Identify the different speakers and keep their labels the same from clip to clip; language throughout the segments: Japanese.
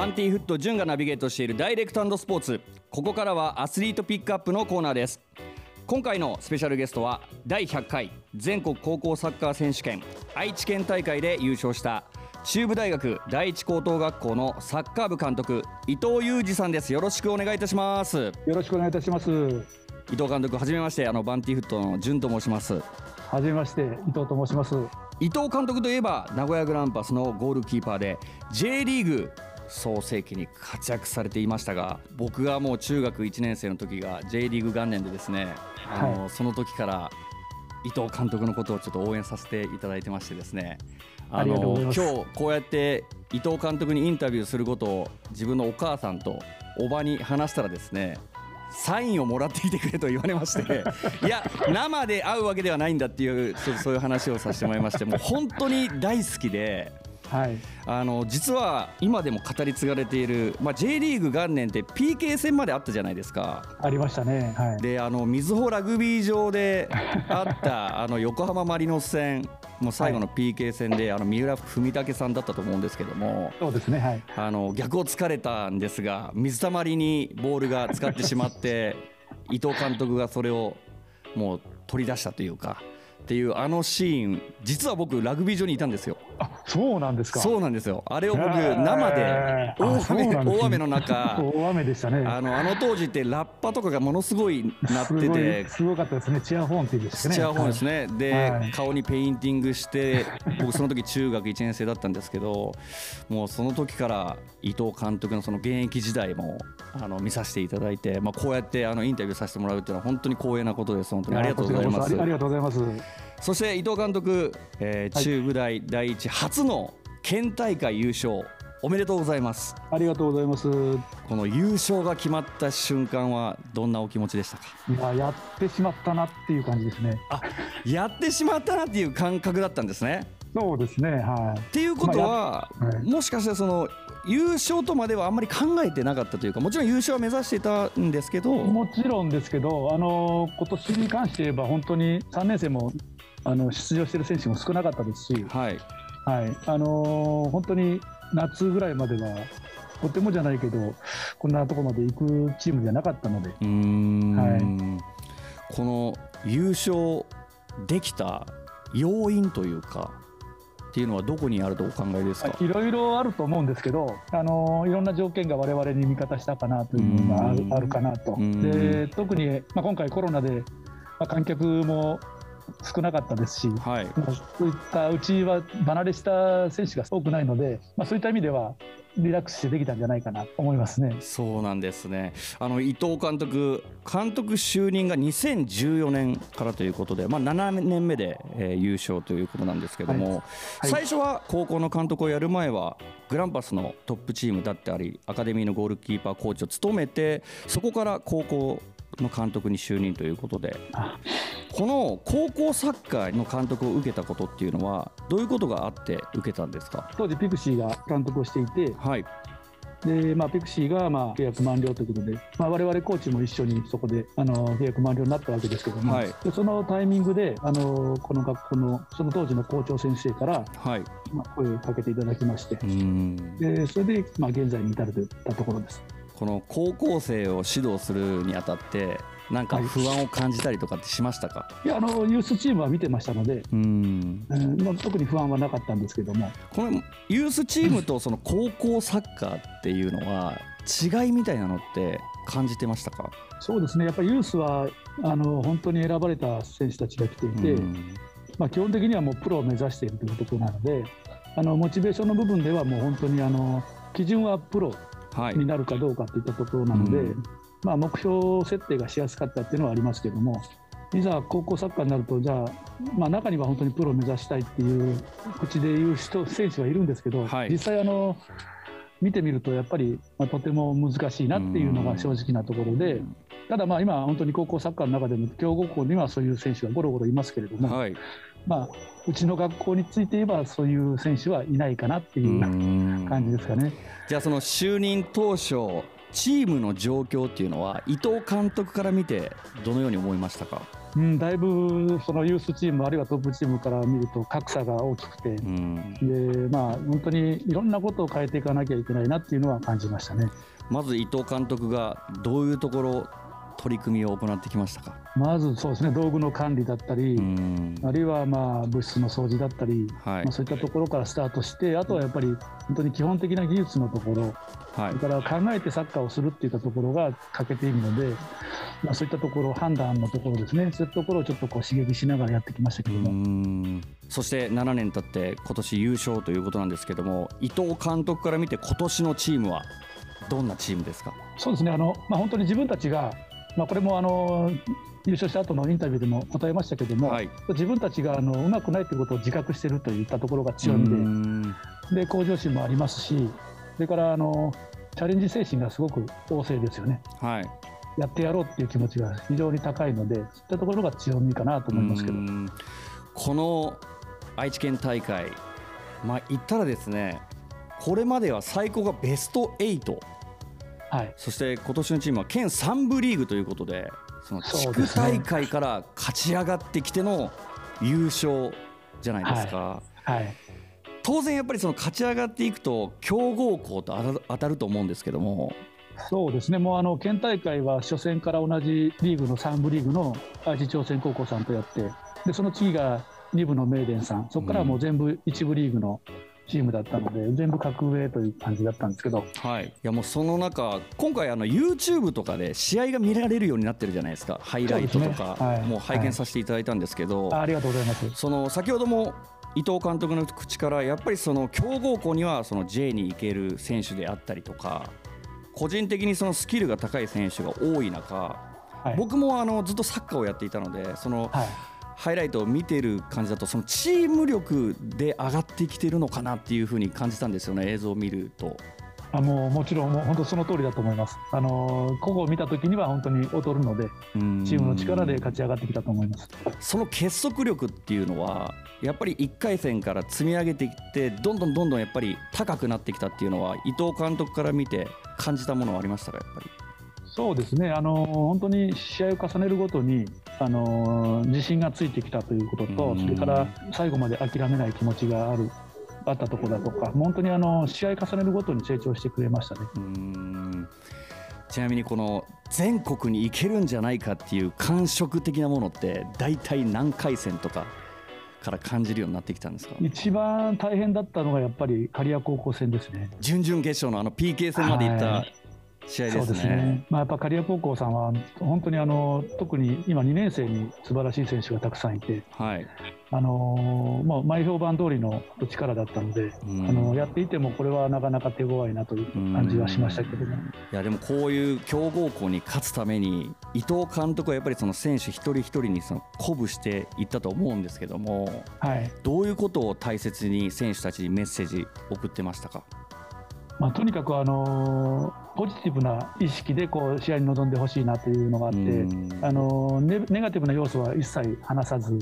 Speaker 1: バンティーフット潤がナビゲートしているダイレクトスポーツ。ここからはアスリートピックアップのコーナーです。今回のスペシャルゲストは第100回全国高校サッカー選手権愛知県大会で優勝した中部大学第一高等学校のサッカー部監督伊藤裕二さんです。よろしくお願いいたします。よ
Speaker 2: ろしくお願いいたします。
Speaker 1: 伊藤監督はじめましてあのバンティフットの潤と申します。
Speaker 2: はじめまして伊藤と申します。
Speaker 1: 伊藤監督といえば名古屋グランパスのゴールキーパーで J リーグ創世期に活躍されていましたが僕がもう中学1年生の時が J リーグ元年でですね、あの、はい、その時から伊藤監督のことをちょっと応援させていただいてましてですね
Speaker 2: あの今
Speaker 1: 日こうやって伊藤監督にインタビューすることを自分のお母さんとおばに話したらですねサインをもらってきてくれと言われまして いや生で会うわけではないんだっていうそういう話をさせてもらいましてもう本当に大好きではい、あの実は今でも語り継がれている、まあ、J リーグ元年って PK 戦まであったじゃないですか。
Speaker 2: ありましたね。はい、
Speaker 1: であの瑞穂ラグビー場であった あの横浜マリノス戦もう最後の PK 戦で、はい、あの三浦文武さんだったと思うんですけども
Speaker 2: そうですね、はい、
Speaker 1: あの逆を突かれたんですが水たまりにボールが使ってしまって 伊藤監督がそれをもう取り出したというか。っていうあのシーン実は僕ラグビー場にいたんですよ
Speaker 2: あそうなんですか。
Speaker 1: そうなんですよ。あれを僕生で大雨大雨の中
Speaker 2: 大雨でしたね。
Speaker 1: あのあの当時ってラッパとかがものすごいなってて。
Speaker 2: すごかったですね。チアホーンっていうんですね。
Speaker 1: チアホーンですね、で、はい、顔にペインティングして僕その時中学1年生だったんですけどもうその時から伊藤監督のその現役時代もあの見させていただいて、まあ、こうやってあのインタビューさせてもらうっていうのは本当に光栄なことです。本当にありがとうございます。
Speaker 2: ありがとうございます
Speaker 1: そして伊藤監督、えー、中部大第一初の県大会優勝おめでとうございます。
Speaker 2: ありがとうございます。
Speaker 1: この優勝が決まった瞬間はどんなお気持ちでしたか？
Speaker 2: いややってしまったなっていう感じですね。
Speaker 1: あやってしまったなっていう感覚だったんですね。
Speaker 2: そうですねはい。
Speaker 1: っていうことは、まあはい、もしかしてその優勝とまではあんまり考えてなかったというかもちろん優勝は目指していたんですけど。
Speaker 2: もちろんですけどあの今年に関して言えば本当に3年生もあの出場している選手も少なかったですし、はい。はい。あの本当に夏ぐらいまではとてもじゃないけどこんなところまで行くチームじゃなかったので、は
Speaker 1: い、この優勝できた要因というかっていうのはどこにあるとお考えですか？
Speaker 2: いろいろあると思うんですけど、あのいろんな条件が我々に味方したかなというのがあるあるかなと。で特に、まあ、今回コロナで、まあ、観客も少なかったですし、はい、そういったうちは離れした選手が多くないので、まあ、そういった意味ではリラックスしてできたんじゃないかなと思いますね。
Speaker 1: そうなんですね。あの伊藤監督、監督就任が2014年からということで、まあ7年目で、えー、優勝ということなんですけども、はいはい、最初は高校の監督をやる前はグランパスのトップチームだってあり、アカデミーのゴールキーパーコーチを務めて、そこから高校の監督に就任ということで。この高校サッカーの監督を受けたことっていうのはどういうことがあって受けたんですか？
Speaker 2: 当時ピクシーが監督をしていて、はい。でまあ、ピクシーがまあ契約満了ということで、まあ、我々コーチも一緒にそこであの契約満了になったわけですけども、はい、でそのタイミングであのこの学校のその当時の校長先生から、はい。まあ、声をかけていただきましてでそれで、まあ、現在に至るといったところです。
Speaker 1: この高校生を指導するにあたってなんか不安を感じたりとかってしましたか、
Speaker 2: い、やあのユースチームは見てましたのでうん、うん、特に不安はなかったんですけども。
Speaker 1: このユースチームとその高校サッカーっていうのは違いみたいなのって感じてましたか？
Speaker 2: そうですね。やっぱりユースはあの本当に選ばれた選手たちが来ていて、まあ、基本的にはもうプロを目指しているということなのであのモチベーションの部分ではもう本当にあの基準はプロになるかどうかといったところなので、はいうん、まあ、目標設定がしやすかったっていうのはありますけどもいざ高校サッカーになるとじゃあ、まあ、中には本当にプロを目指したいっていう口で言う人選手はいるんですけど、はい、実際あの見てみるとやっぱり、まあ、とても難しいなっていうのが正直なところで、ただまあ今本当に高校サッカーの中でも強豪校にはそういう選手がゴロゴロいますけれども、はい、まあうちの学校について言えばそういう選手はいないかなっていう感じですかね。
Speaker 1: じゃあその就任当初チームの状況っていうのは伊藤監督から見てどのように思いましたか？
Speaker 2: うん、だいぶそのユースチームあるいはトップチームから見ると格差が大きくて、うん、でまあ、本当にいろんなことを変えていかなきゃいけないなっていうのは感じましたね。
Speaker 1: まず伊藤監督がどういうところ取り組みを行ってきましたか？
Speaker 2: まずそうですね道具の管理だったり、あるいはまあ物質の掃除だったり、はい、まあ、そういったところからスタートしてあとはやっぱり本当に基本的な技術のところ、はい、それから考えてサッカーをするっていったところが欠けているので、まあ、そういったところ判断のところですね。そういったところをちょっとこう刺激しながらやってきましたけども。
Speaker 1: そして7年経って今年優勝ということなんですけども伊藤監督から見て今年のチームはどんなチームですか？
Speaker 2: そうですね。あの、まあ、本当に自分たちがまあ、これもあの優勝した後のインタビューでも答えましたけども、はい、自分たちがあのうまくないということを自覚しているといったところが強みでで向上心もありますしそれからあのチャレンジ精神がすごく旺盛ですよね、はい、やってやろうっていう気持ちが非常に高いのでそういったところが強みかなと思いますけど。
Speaker 1: この愛知県大会、まあ、言ったらですねこれまでは最高がベスト8はい、そして今年のチームは県3部リーグということでその地区大会から勝ち上がってきての優勝じゃないですか。はい、はい、当然やっぱりその勝ち上がっていくと強豪校と当たると思うんですけども。
Speaker 2: そうですね、もうあの県大会は初戦から同じリーグの3部リーグの愛知朝鮮高校さんとやって、でその次が2部の名電さん、そこからもう全部1部リーグのチームだったので全部格上という感じだったんですけど、
Speaker 1: はい、いやもうその中今回あの YouTube とかで試合が見られるようになってるじゃないですか。ハイライトとか、ね。はい、もう拝見させていただいたんですけど、
Speaker 2: はい、ありがとうございます。
Speaker 1: その先ほども伊藤監督の口からやっぱりその強豪校にはその J に行ける選手であったりとか個人的にそのスキルが高い選手が多い中、はい、僕もあのずっとサッカーをやっていたのでその、はいハイライトを見てる感じだとそのチーム力で上がってきてるのかなっていうふうに感じたんですよね映像を見ると。
Speaker 2: あもうもちろんもう本当その通りだと思います。あの個々を見た時には本当に劣るのでチームの力で勝ち上がってきたと思います。
Speaker 1: その結束力っていうのはやっぱり1回戦から積み上げていってどんどんどんどんやっぱり高くなってきたっていうのは伊藤監督から見て感じたものはありましたかやっぱり？
Speaker 2: そうですね。あの本当に試合を重ねるごとにあの自信がついてきたということと、それから最後まで諦めない気持ちがあるあったところだとか、本当にあの試合重ねるごとに成長してくれましたね。
Speaker 1: ちなみにこの全国に行けるんじゃないかっていう感触的なものって大体何回戦とかから感じるようになってきたんですか？
Speaker 2: 一番大変だったのがやっぱり刈谷高校戦ですね。
Speaker 1: 準々決勝のあの PK 戦まで行った試合ですね。そうですね。
Speaker 2: まあ、やっぱ刈谷高校さんは本当にあの特に今2年生に素晴らしい選手がたくさんいて、はい。あのまあ、前評判通りの力だったので、うん、あのやっていてもこれはなかなか手強いなという感じはしましたけども、
Speaker 1: いやでもこういう強豪校に勝つために伊藤監督はやっぱりその選手一人一人にその鼓舞していったと思うんですけども、はい、どういうことを大切に選手たちにメッセージ送ってましたか？
Speaker 2: まあ、とにかく、あのポジティブな意識でこう試合に臨んでほしいなというのがあって、あのネネガティブな要素は一切話さず、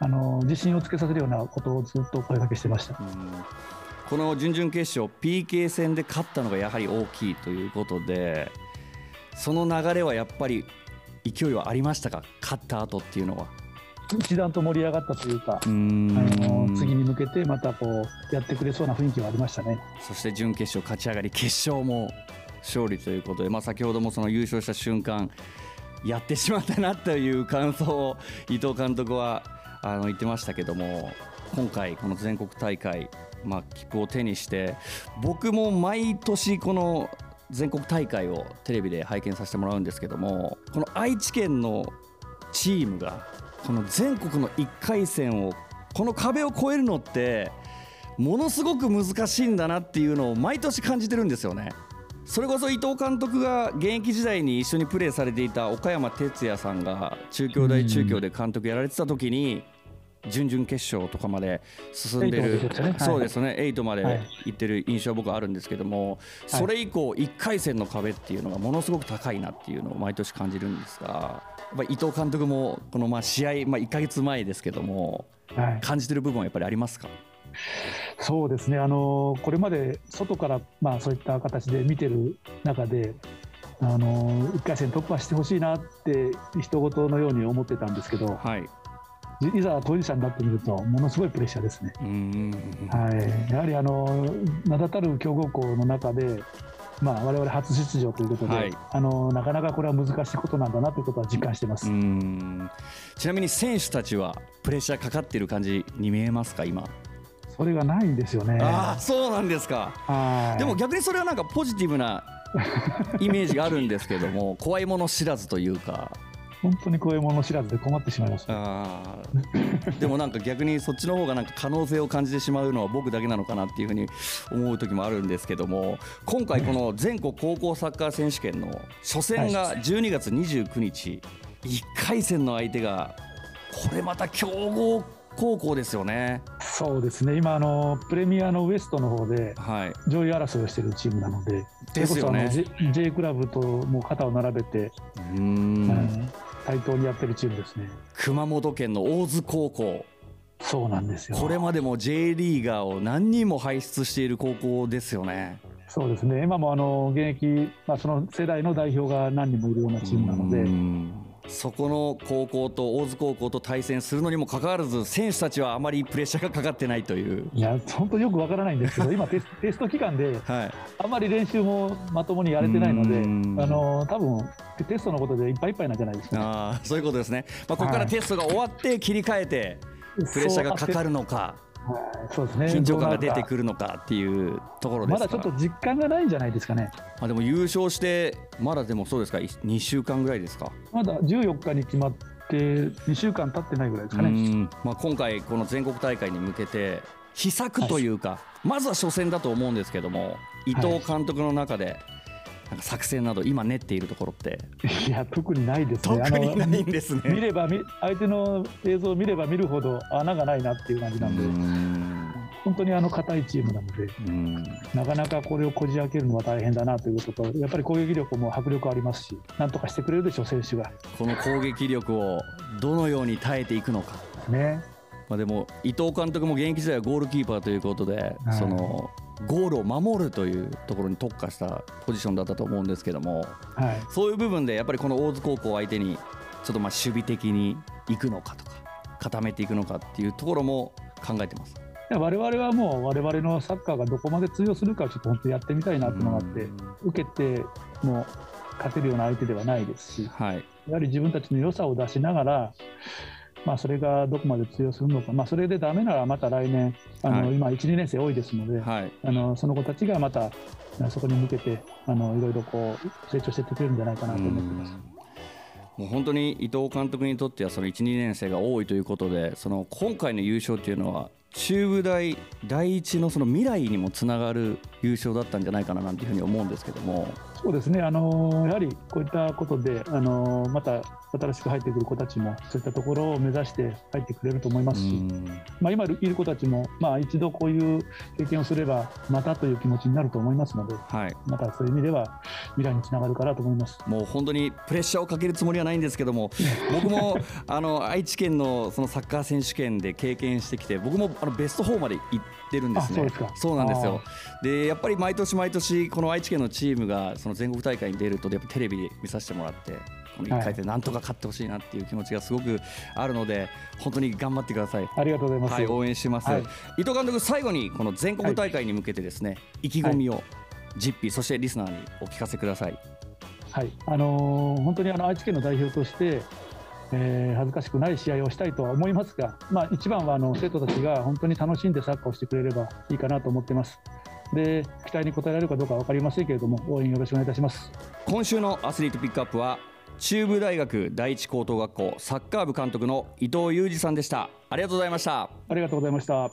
Speaker 2: あの自信をつけさせるようなことをずっと声かけしてました。
Speaker 1: この準々決勝 PK 戦で勝ったのがやはり大きいということでその流れはやっぱり勢いはありましたか？勝った後っていうのは。
Speaker 2: 一段と盛り上がったというか、あの次に向けてまたこうやってくれそうな雰囲気はありましたね。
Speaker 1: そして準決勝勝ち上がり決勝も勝利ということで、まあ、先ほどもその優勝した瞬間やってしまったなという感想を伊藤監督はあの言ってましたけども今回、この全国大会、まあ、切符を手にして僕も毎年この全国大会をテレビで拝見させてもらうんですけどもこの愛知県のチームがこの全国の1回戦をこの壁を越えるのってものすごく難しいんだなっていうのを毎年感じてるんですよね。それこそ伊藤監督が現役時代に一緒にプレーされていた岡山哲也さんが中京大中京で監督やられてた時に準々決勝とかまで進んでる、そうですね、8まで行ってる印象は僕はあるんですけども、それ以降、1回戦の壁っていうのがものすごく高いなっていうのを毎年感じるんですが、やっぱ伊藤監督もこのまあ試合、まあ、1か月前ですけども、感じてる部分はやっぱりありますか？
Speaker 2: そうですね。あのこれまで外からまあそういった形で見てる中であの1回戦突破してほしいなって人事のように思ってたんですけど、
Speaker 1: はい、
Speaker 2: いざ当事者になってみるとものすごいプレッシャーですね。はい、やはりあの名だたる強豪校の中でまあ、我々初出場ということで、はい、あのなかなかこれは難しいことなんだなということは実感してますち
Speaker 1: なみに選手たちはプレッシャーかかっている感じに見えますか、今？
Speaker 2: それがないんですよね。
Speaker 1: あそうなんですか。でも逆にそれはなんかポジティブなイメージがあるんですけども、怖いもの知らずというか。
Speaker 2: 本当に怖いもの知らずで困ってしまいました、
Speaker 1: あ でもなんか逆にそっちの方がなんか可能性を感じてしまうのは僕だけなのかなっていうふうに思う時もあるんですけども今回この全国高校サッカー選手権の初戦が12月29日1回戦の相手がこれまた強豪高校ですよね。
Speaker 2: そうですね。今あのプレミアのウエストの方で上位争いをしているチームなので、はい、
Speaker 1: ですよね。
Speaker 2: J, J クラブともう肩を並べて、うん、対等にやってるチームですね。
Speaker 1: 熊本県の大津高校。
Speaker 2: そうなんですよ。
Speaker 1: これまでも J リーガーを何人も輩出している高校ですよね。
Speaker 2: そうですね。今もあの現役、まあその世代の代表が何人もいるようなチームなので。
Speaker 1: そこの高校と大津高校と対戦するのにもかかわらず選手たちはあまりプレッシャーがかかってないという。
Speaker 2: いや本当よくわからないんですけど今テテスト期間で、はい、あまり練習もまともにやれてないのであの多分テストのことでいっぱいいっぱいなんじゃないですか、
Speaker 1: ね、あそういうことですね、まあ、ここからテストが終わって切り替えて、プレッシャーがかかるのか。
Speaker 2: そうですね、
Speaker 1: 緊張感が出てくるのかっていうところ
Speaker 2: まだちょっと実感がないんじゃないですかね。
Speaker 1: あでも優勝して、まだでもそうですか、2週間ぐらいですか？
Speaker 2: まだ14日に決まって、2週間経ってないぐらいですかね。
Speaker 1: まあ、今回、この全国大会に向けて、秘策というか、はい、まずは初戦だと思うんですけども、伊藤監督の中で、なんか作戦など今練っているところって。
Speaker 2: いや特にないです
Speaker 1: ね。特にないんですね。
Speaker 2: 見れば相手の映像を見れば見るほど穴がないなっていう感じなんで。本当にあの硬いチームなのでなかなかこれをこじ開けるのは大変だなということとやっぱり攻撃力も迫力ありますしなんとかしてくれるでしょう選手が。
Speaker 1: この攻撃力をどのように耐えていくのか。
Speaker 2: ね。
Speaker 1: まあでも伊藤監督も現役時代はゴールキーパーということで、はい、そのゴールを守るというところに特化したポジションだったと思うんですけども、はい、そういう部分でやっぱりこの大津高校相手にちょっとまあ守備的にいくのかとか固めていくのかっていうところも考えてます。
Speaker 2: 我々はもう我々のサッカーがどこまで通用するかちょっと本当やってみたいなっていうのがあって受けても勝てるような相手ではないですし、はい、やはり自分たちの良さを出しながらまあ、それがどこまで通用するのか、まあ、それでだめならまた来年、あの、はい、今、1、2年生多いですので、はい、あのその子たちがまたそこに向けてあのいろいろこう成長していってくれるんじゃないかなと思ってます。
Speaker 1: もう本当に伊藤監督にとってはその1、2年生が多いということでその今回の優勝というのは中部大第一のその未来にもつながる優勝だったんじゃないかななんていうふうに思うんですけども。
Speaker 2: そうですね、あのやはりこういったことで、あのまた新しく入ってくる子たちも、そういったところを目指して入ってくれると思いますし、まあ、今いる子たちも、まあ、一度こういう経験をすれば、またという気持ちになると思いますので、はい、またそういう意味では、未来につながるかなと思います。
Speaker 1: もう本当にプレッシャーをかけるつもりはないんですけども、僕もあの愛知県のそのサッカー選手権で経験してきて、僕もあのベスト4まで行ってるんですね。そうなんですよ。でやっぱり毎年毎年、この愛知県のチームがその全国大会に出るとやっぱテレビで見させてもらってこの1回戦なんとか勝ってほしいなっていう気持ちがすごくあるので本当に頑張ってください。
Speaker 2: ありがとうございます、
Speaker 1: はい、応援します、はい、伊藤監督最後にこの全国大会に向けてですね、はい、意気込みを実費そしてリスナーにお聞かせください。
Speaker 2: はい。あのー、本当にあの愛知県の代表としてえー、恥ずかしくない試合をしたいとは思いますが、まあ、一番はあの生徒たちが本当に楽しんでサッカーをしてくれればいいかなと思ってます。で期待に応えられるかどうか分かりませんけれども応援よろしくお願いいたします。
Speaker 1: 今週のアスリートピックアップは中部大学第一高等学校サッカー部監督の伊藤裕二さんでした。ありがとうございました。
Speaker 2: ありがとうございました